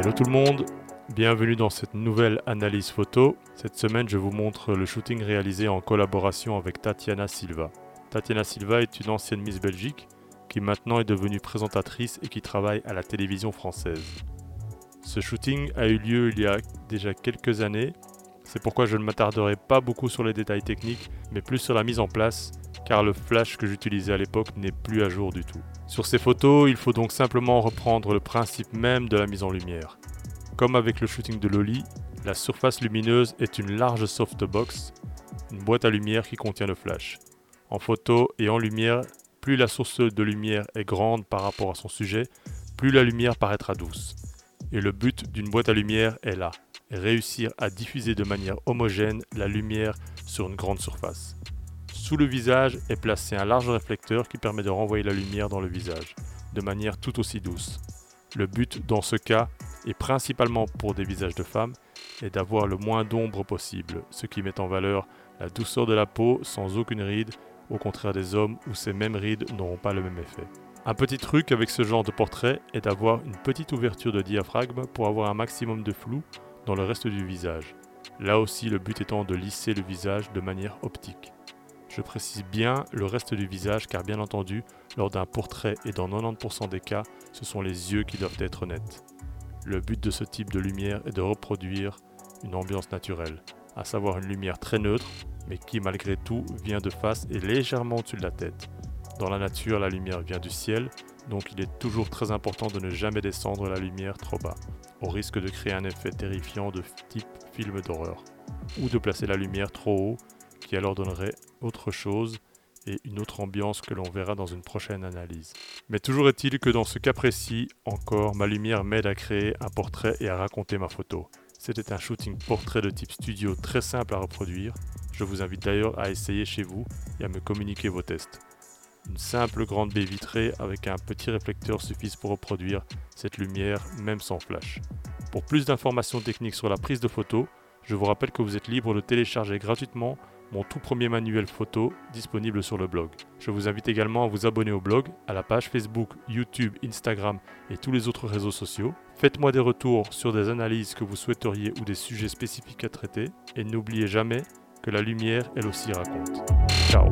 tout le monde, bienvenue dans cette nouvelle analyse photo. Cette semaine, je vous montre le shooting réalisé en collaboration avec Tatiana Silva. Tatiana Silva est une ancienne Miss Belgique qui maintenant est devenue présentatrice et qui travaille à la télévision française. Ce shooting a eu lieu il y a déjà quelques années, c'est pourquoi je ne m'attarderai pas beaucoup sur les détails techniques, mais plus sur la mise en place, car le flash que j'utilisais à l'époque n'est plus à jour du tout. Sur ces photos, il faut donc simplement reprendre le principe même de la mise en lumière. Comme avec le shooting de Loli, la surface lumineuse est une large softbox, une boîte à lumière qui contient le flash. En photo et en lumière, plus la source de lumière est grande par rapport à son sujet, plus la lumière paraîtra douce. Et le but d'une boîte à lumière est là, réussir à diffuser de manière homogène la lumière sur une grande surface. Sous le visage est placé un large réflecteur qui permet de renvoyer la lumière dans le visage, de manière tout aussi douce. Le but dans ce cas, et principalement pour des visages de femmes, est d'avoir le moins d'ombre possible, ce qui met en valeur la douceur de la peau sans aucune ride, au contraire des hommes où ces mêmes rides n'auront pas le même effet. Un petit truc avec ce genre de portrait est d'avoir une petite ouverture de diaphragme pour avoir un maximum de flou dans le reste du visage. Là aussi le but étant de lisser le visage de manière optique. Je précise bien le reste du visage car bien entendu, lors d'un portrait et dans 90% des cas, ce sont les yeux qui doivent être nets. Le but de ce type de lumière est de reproduire une ambiance naturelle, à savoir une lumière très neutre, mais qui malgré tout vient de face et légèrement au-dessus de la tête. Dans la nature, la lumière vient du ciel, donc il est toujours très important de ne jamais descendre la lumière trop bas, au risque de créer un effet terrifiant de type film d'horreur, ou de placer la lumière trop haut qui alors donnerait autre chose et une autre ambiance que l'on verra dans une prochaine analyse. Mais toujours est-il que dans ce cas précis, encore, ma lumière m'aide à créer un portrait et à raconter ma photo. C'était un shooting portrait de type studio très simple à reproduire. Je vous invite d'ailleurs à essayer chez vous et à me communiquer vos tests. Une simple grande baie vitrée avec un petit réflecteur suffit pour reproduire cette lumière même sans flash. Pour plus d'informations techniques sur la prise de photo, je vous rappelle que vous êtes libre de télécharger gratuitement mon tout premier manuel photo disponible sur le blog. Je vous invite également à vous abonner au blog, à la page Facebook, YouTube, Instagram et tous les autres réseaux sociaux. Faites-moi des retours sur des analyses que vous souhaiteriez ou des sujets spécifiques à traiter et n'oubliez jamais que la lumière elle aussi raconte. Ciao